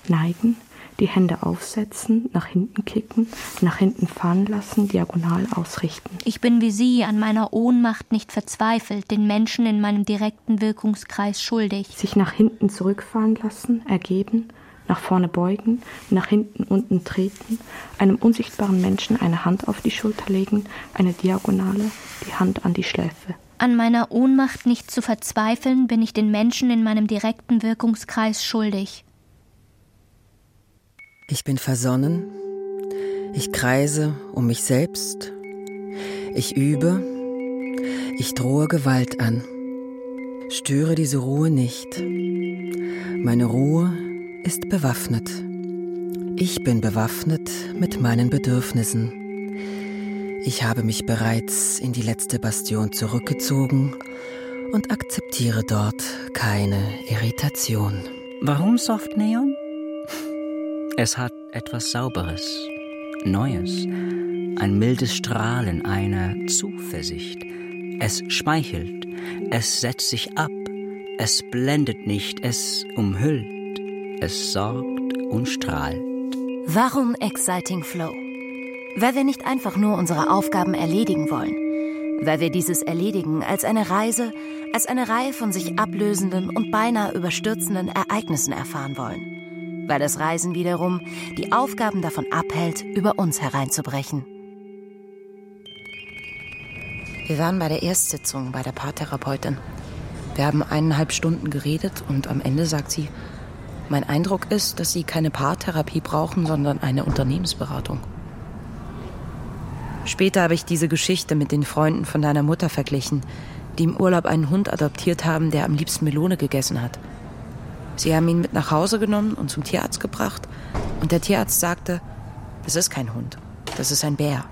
Neigen, die Hände aufsetzen, nach hinten kicken, nach hinten fallen lassen, diagonal ausrichten. Ich bin wie Sie an meiner Ohnmacht nicht verzweifelt, den Menschen in meinem direkten Wirkungskreis schuldig. Sich nach hinten zurückfallen lassen, ergeben, nach vorne beugen, nach hinten unten treten, einem unsichtbaren Menschen eine Hand auf die Schulter legen, eine Diagonale, die Hand an die Schläfe. An meiner Ohnmacht nicht zu verzweifeln, bin ich den Menschen in meinem direkten Wirkungskreis schuldig. Ich bin versonnen, ich kreise um mich selbst, ich übe, ich drohe Gewalt an. Störe diese Ruhe nicht. Meine Ruhe ist bewaffnet. Ich bin bewaffnet mit meinen Bedürfnissen. Ich habe mich bereits in die letzte Bastion zurückgezogen und akzeptiere dort keine Irritation. Warum Soft Neon? Es hat etwas Sauberes, Neues, ein mildes Strahlen, eine Zuversicht. Es schmeichelt, es setzt sich ab, es blendet nicht, es umhüllt. Es sorgt und strahlt. Warum Exciting Flow? Weil wir nicht einfach nur unsere Aufgaben erledigen wollen. Weil wir dieses Erledigen als eine Reise, als eine Reihe von sich ablösenden und beinahe überstürzenden Ereignissen erfahren wollen. Weil das Reisen wiederum die Aufgaben davon abhält, über uns hereinzubrechen. Wir waren bei der Erstsitzung bei der Paartherapeutin. Wir haben eineinhalb Stunden geredet und am Ende sagt sie, mein Eindruck ist, dass Sie keine Paartherapie brauchen, sondern eine Unternehmensberatung. Später habe ich diese Geschichte mit den Freunden von deiner Mutter verglichen, die im Urlaub einen Hund adoptiert haben, der am liebsten Melone gegessen hat. Sie haben ihn mit nach Hause genommen und zum Tierarzt gebracht und der Tierarzt sagte, das ist kein Hund, das ist ein Bär.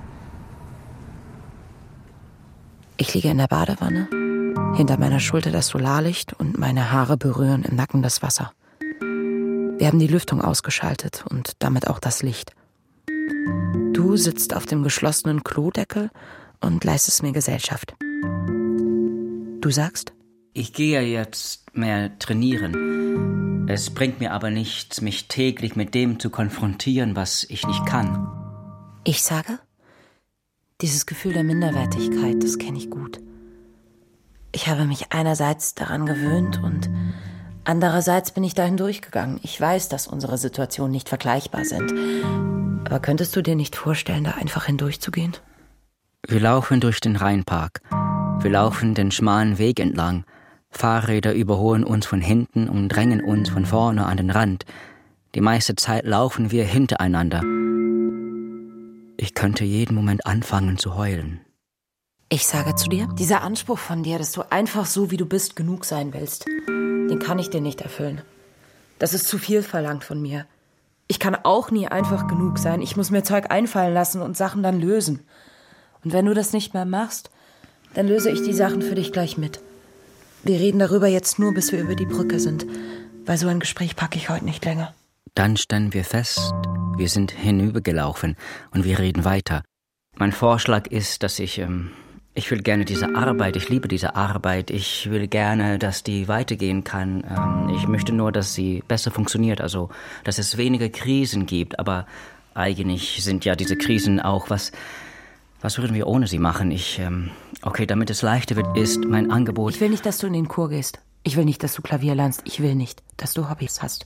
Ich liege in der Badewanne, hinter meiner Schulter das Solarlicht und meine Haare berühren im Nacken das Wasser. Wir haben die Lüftung ausgeschaltet und damit auch das Licht. Du sitzt auf dem geschlossenen Klodeckel und leistest mir Gesellschaft. Du sagst? Ich gehe jetzt mehr trainieren. Es bringt mir aber nichts, mich täglich mit dem zu konfrontieren, was ich nicht kann. Ich sage? Dieses Gefühl der Minderwertigkeit, das kenne ich gut. Ich habe mich einerseits daran gewöhnt und Andererseits bin ich dahin durchgegangen. Ich weiß, dass unsere Situationen nicht vergleichbar sind. Aber könntest du dir nicht vorstellen, da einfach hindurchzugehen? Wir laufen durch den Rheinpark. Wir laufen den schmalen Weg entlang. Fahrräder überholen uns von hinten und drängen uns von vorne an den Rand. Die meiste Zeit laufen wir hintereinander. Ich könnte jeden Moment anfangen zu heulen. Ich sage zu dir, dieser Anspruch von dir, dass du einfach so wie du bist genug sein willst, den kann ich dir nicht erfüllen. Das ist zu viel verlangt von mir. Ich kann auch nie einfach genug sein. Ich muss mir Zeug einfallen lassen und Sachen dann lösen. Und wenn du das nicht mehr machst, dann löse ich die Sachen für dich gleich mit. Wir reden darüber jetzt nur, bis wir über die Brücke sind, weil so ein Gespräch packe ich heute nicht länger. Dann standen wir fest, wir sind hinübergelaufen und wir reden weiter. Mein Vorschlag ist, dass ich ähm, ich will gerne diese Arbeit, ich liebe diese Arbeit, ich will gerne, dass die weitergehen kann. Ähm, ich möchte nur, dass sie besser funktioniert, also dass es weniger Krisen gibt, aber eigentlich sind ja diese Krisen auch was. Was würden wir ohne sie machen? Ich, ähm, okay, damit es leichter wird, ist mein Angebot. Ich will nicht, dass du in den Chor gehst. Ich will nicht, dass du Klavier lernst. Ich will nicht, dass du Hobbys hast.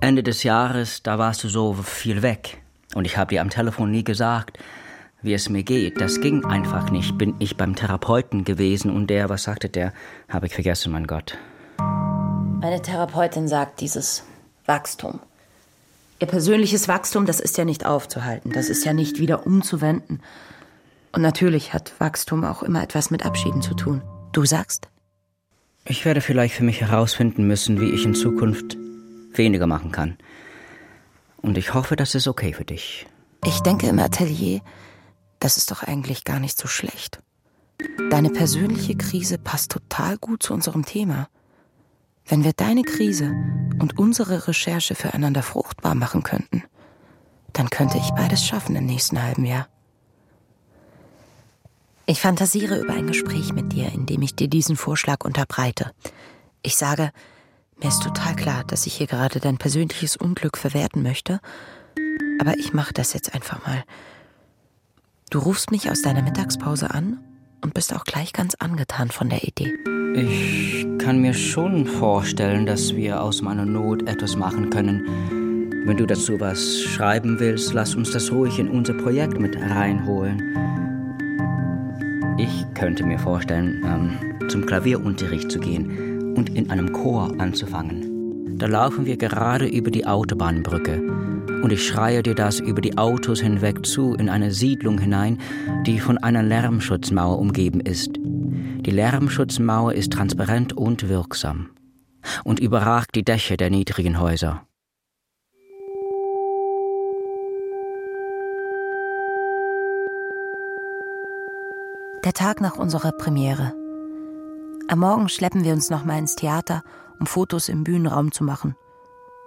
Ende des Jahres, da warst du so viel weg. Und ich habe dir am Telefon nie gesagt, wie es mir geht. Das ging einfach nicht. Bin ich beim Therapeuten gewesen und der, was sagte der? Habe ich vergessen, mein Gott. Meine Therapeutin sagt dieses Wachstum. Ihr persönliches Wachstum, das ist ja nicht aufzuhalten, das ist ja nicht wieder umzuwenden. Und natürlich hat Wachstum auch immer etwas mit Abschieden zu tun. Du sagst? Ich werde vielleicht für mich herausfinden müssen, wie ich in Zukunft weniger machen kann. Und ich hoffe, das ist okay für dich. Ich denke im Atelier, das ist doch eigentlich gar nicht so schlecht. Deine persönliche Krise passt total gut zu unserem Thema. Wenn wir deine Krise und unsere Recherche füreinander fruchtbar machen könnten, dann könnte ich beides schaffen im nächsten halben Jahr. Ich fantasiere über ein Gespräch mit dir, in dem ich dir diesen Vorschlag unterbreite. Ich sage, mir ist total klar, dass ich hier gerade dein persönliches Unglück verwerten möchte, aber ich mache das jetzt einfach mal. Du rufst mich aus deiner Mittagspause an und bist auch gleich ganz angetan von der Idee. Ich kann mir schon vorstellen, dass wir aus meiner Not etwas machen können. Wenn du dazu was schreiben willst, lass uns das ruhig in unser Projekt mit reinholen. Ich könnte mir vorstellen, ähm, zum Klavierunterricht zu gehen und in einem Chor anzufangen. Da laufen wir gerade über die Autobahnbrücke und ich schreie dir das über die Autos hinweg zu in eine Siedlung hinein, die von einer Lärmschutzmauer umgeben ist. Die Lärmschutzmauer ist transparent und wirksam und überragt die Dächer der niedrigen Häuser. Der Tag nach unserer Premiere. Am Morgen schleppen wir uns nochmal ins Theater, um Fotos im Bühnenraum zu machen.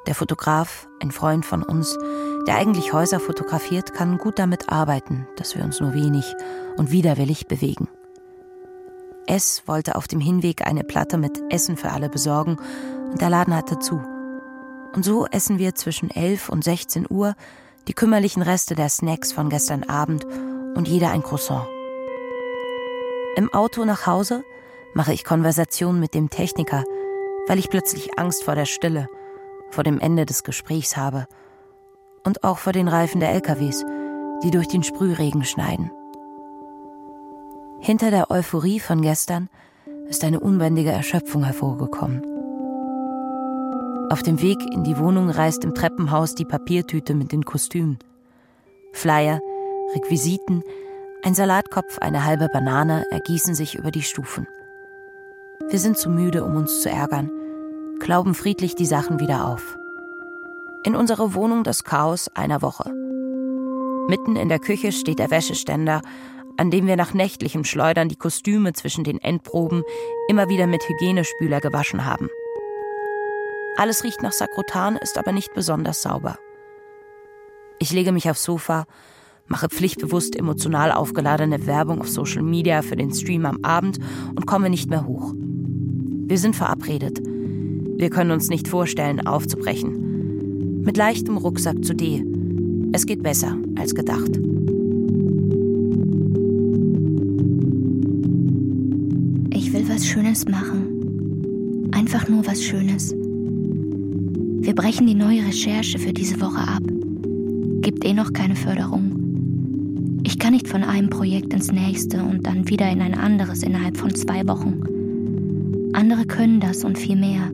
Der Fotograf, ein Freund von uns, der eigentlich Häuser fotografiert, kann gut damit arbeiten, dass wir uns nur wenig und widerwillig bewegen. S wollte auf dem Hinweg eine Platte mit Essen für alle besorgen und der Laden hatte zu. Und so essen wir zwischen 11 und 16 Uhr die kümmerlichen Reste der Snacks von gestern Abend und jeder ein Croissant. Im Auto nach Hause mache ich Konversation mit dem Techniker, weil ich plötzlich Angst vor der Stille, vor dem Ende des Gesprächs habe und auch vor den Reifen der LKWs, die durch den Sprühregen schneiden. Hinter der Euphorie von gestern ist eine unbändige Erschöpfung hervorgekommen. Auf dem Weg in die Wohnung reißt im Treppenhaus die Papiertüte mit den Kostümen. Flyer, Requisiten, ein Salatkopf, eine halbe Banane ergießen sich über die Stufen. Wir sind zu müde, um uns zu ärgern, glauben friedlich die Sachen wieder auf. In unserer Wohnung das Chaos einer Woche. Mitten in der Küche steht der Wäscheständer, an dem wir nach nächtlichem Schleudern die Kostüme zwischen den Endproben immer wieder mit Hygienespüler gewaschen haben. Alles riecht nach Sakrotan, ist aber nicht besonders sauber. Ich lege mich aufs Sofa mache pflichtbewusst emotional aufgeladene Werbung auf Social Media für den Stream am Abend und komme nicht mehr hoch. Wir sind verabredet. Wir können uns nicht vorstellen, aufzubrechen. Mit leichtem Rucksack zu D. Es geht besser als gedacht. Schönes machen. Einfach nur was Schönes. Wir brechen die neue Recherche für diese Woche ab. Gibt eh noch keine Förderung. Ich kann nicht von einem Projekt ins nächste und dann wieder in ein anderes innerhalb von zwei Wochen. Andere können das und viel mehr.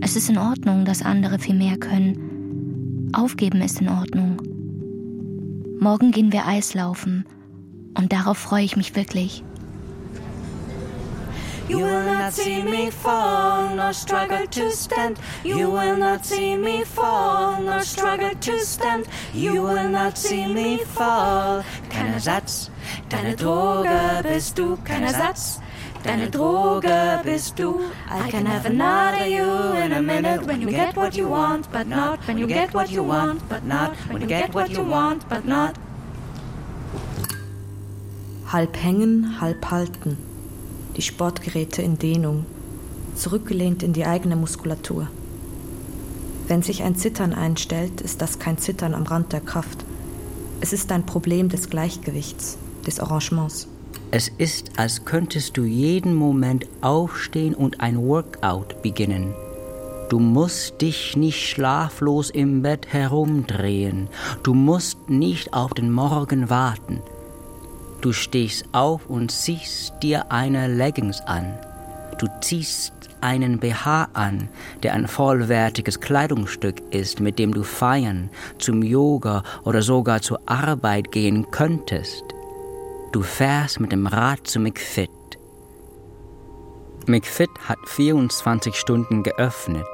Es ist in Ordnung, dass andere viel mehr können. Aufgeben ist in Ordnung. Morgen gehen wir Eislaufen und darauf freue ich mich wirklich. You will not see me fall, nor struggle to stand. You will not see me fall, nor struggle to stand. You will not see me fall. Kein Ersatz, deine Droge bist du, kein Ersatz. Deine Droge bist du. I can have another you in a minute when you get what you want, but not when you get what you want, but not when you get what you want, but not. Halb hängen, halb halten die Sportgeräte in Dehnung, zurückgelehnt in die eigene Muskulatur. Wenn sich ein Zittern einstellt, ist das kein Zittern am Rand der Kraft. Es ist ein Problem des Gleichgewichts, des Arrangements. Es ist, als könntest du jeden Moment aufstehen und ein Workout beginnen. Du musst dich nicht schlaflos im Bett herumdrehen. Du musst nicht auf den Morgen warten. Du stehst auf und ziehst dir eine Leggings an. Du ziehst einen BH an, der ein vollwertiges Kleidungsstück ist, mit dem du feiern, zum Yoga oder sogar zur Arbeit gehen könntest. Du fährst mit dem Rad zu McFit. McFit hat 24 Stunden geöffnet.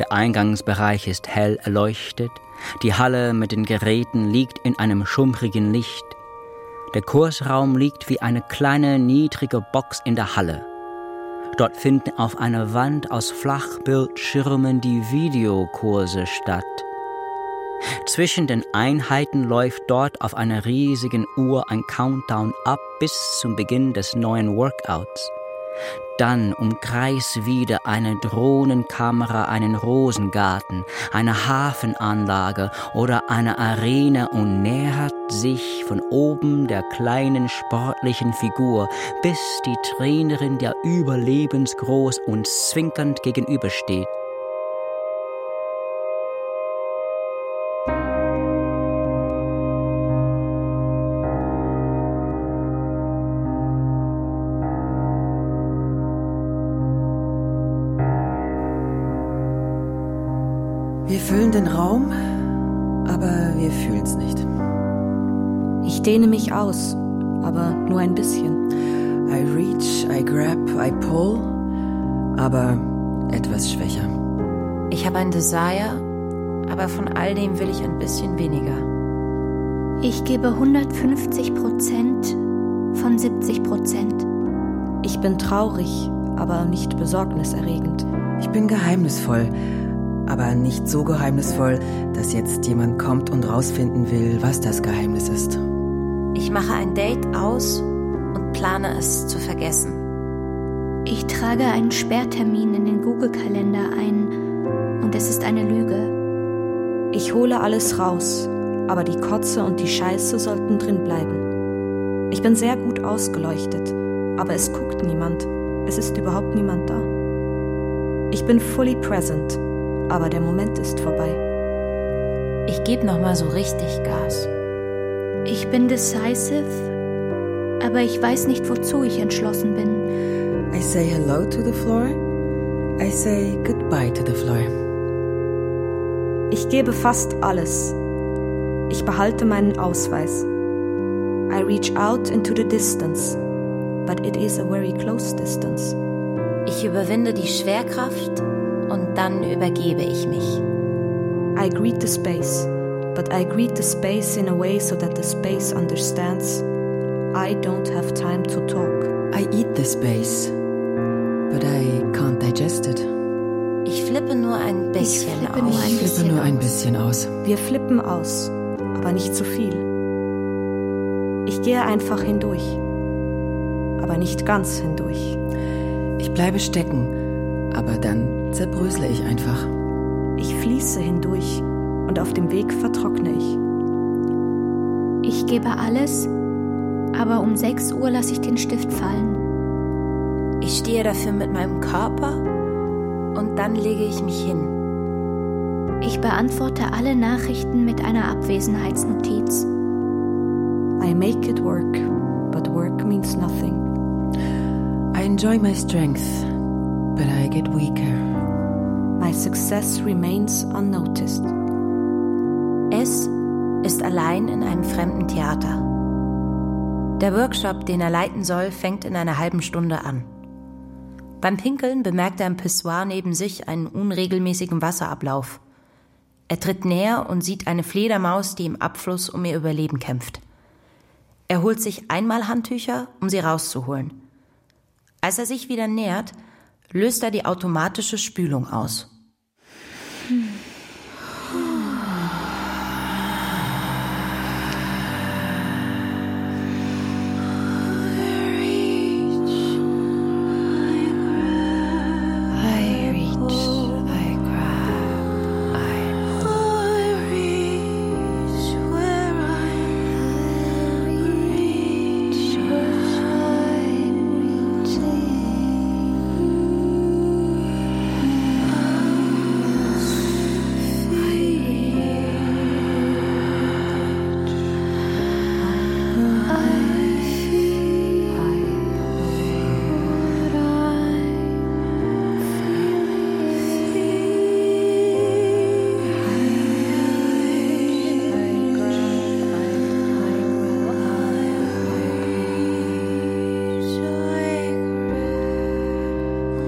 Der Eingangsbereich ist hell erleuchtet. Die Halle mit den Geräten liegt in einem schummrigen Licht. Der Kursraum liegt wie eine kleine, niedrige Box in der Halle. Dort finden auf einer Wand aus Flachbildschirmen die Videokurse statt. Zwischen den Einheiten läuft dort auf einer riesigen Uhr ein Countdown ab bis zum Beginn des neuen Workouts. Dann umkreist wieder eine Drohnenkamera einen Rosengarten, eine Hafenanlage oder eine Arena und nähert sich von oben der kleinen sportlichen Figur, bis die Trainerin der überlebensgroß und zwinkernd gegenübersteht. Wir füllen den Raum, aber wir fühlen es nicht. Ich dehne mich aus, aber nur ein bisschen. I reach, I grab, I pull, aber etwas schwächer. Ich habe ein Desire, aber von all dem will ich ein bisschen weniger. Ich gebe 150 Prozent von 70 Prozent. Ich bin traurig, aber nicht besorgniserregend. Ich bin geheimnisvoll, aber nicht so geheimnisvoll, dass jetzt jemand kommt und rausfinden will, was das Geheimnis ist. Ich mache ein Date aus und plane es zu vergessen. Ich trage einen Sperrtermin in den Google-Kalender ein und es ist eine Lüge. Ich hole alles raus, aber die Kotze und die Scheiße sollten drin bleiben. Ich bin sehr gut ausgeleuchtet, aber es guckt niemand. Es ist überhaupt niemand da. Ich bin fully present, aber der Moment ist vorbei. Ich gebe noch mal so richtig Gas. Ich bin decisive, aber ich weiß nicht, wozu ich entschlossen bin. I say hello to the floor. I say goodbye to the floor. Ich gebe fast alles. Ich behalte meinen Ausweis. I reach out into the distance, but it is a very close distance. Ich überwinde die Schwerkraft und dann übergebe ich mich. I greet the space, but I greet the space in a way so that the space understands I don't have time to talk. I eat the space, but I can't digest it. Ich flippe nur ein bisschen ich flippe aus. Nur ein Ich flippe nur ein bisschen aus. Wir flippen aus, aber nicht zu viel. Ich gehe einfach hindurch, aber nicht ganz hindurch. Ich bleibe stecken, aber dann zerbrösle ich einfach. Ich fließe hindurch und auf dem Weg vertrockne ich. Ich gebe alles, aber um 6 Uhr lasse ich den Stift fallen. Ich stehe dafür mit meinem Körper und dann lege ich mich hin. Ich beantworte alle Nachrichten mit einer Abwesenheitsnotiz. I make it work, but work means nothing. I enjoy my strength, but I get weaker. My success remains unnoticed. Es ist allein in einem fremden Theater. Der Workshop, den er leiten soll, fängt in einer halben Stunde an. Beim Pinkeln bemerkt er im Pissoir neben sich einen unregelmäßigen Wasserablauf. Er tritt näher und sieht eine Fledermaus, die im Abfluss um ihr Überleben kämpft. Er holt sich einmal Handtücher, um sie rauszuholen. Als er sich wieder nähert, löst er die automatische Spülung aus. I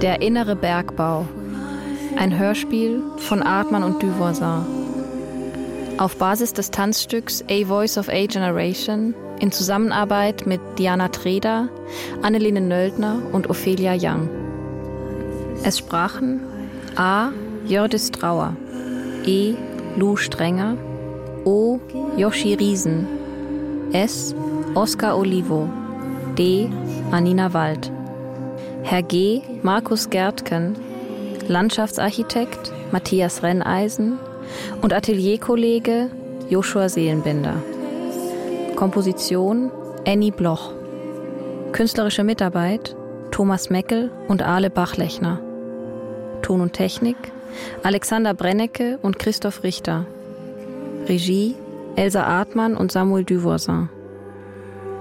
Der innere Bergbau. Ein Hörspiel von Artmann und Duvoisin. Auf Basis des Tanzstücks A Voice of A Generation in Zusammenarbeit mit Diana Treder, Anneline Nöldner und Ophelia Young. Es sprachen A. Jördis Trauer, E. Lou Strenger, O. Yoshi Riesen, S. Oskar Olivo, D. Anina Wald. Herr G. Markus Gärtken, Landschaftsarchitekt Matthias Renneisen und Atelierkollege Joshua Seelenbinder. Komposition Annie Bloch. Künstlerische Mitarbeit Thomas Meckel und Ale Bachlechner. Ton und Technik Alexander Brennecke und Christoph Richter. Regie Elsa Artmann und Samuel Duvoisin.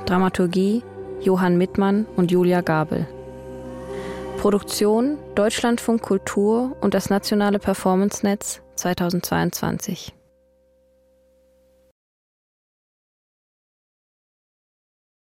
Dramaturgie Johann Mittmann und Julia Gabel. Produktion Deutschlandfunk Kultur und das Nationale Performance Netz 2022.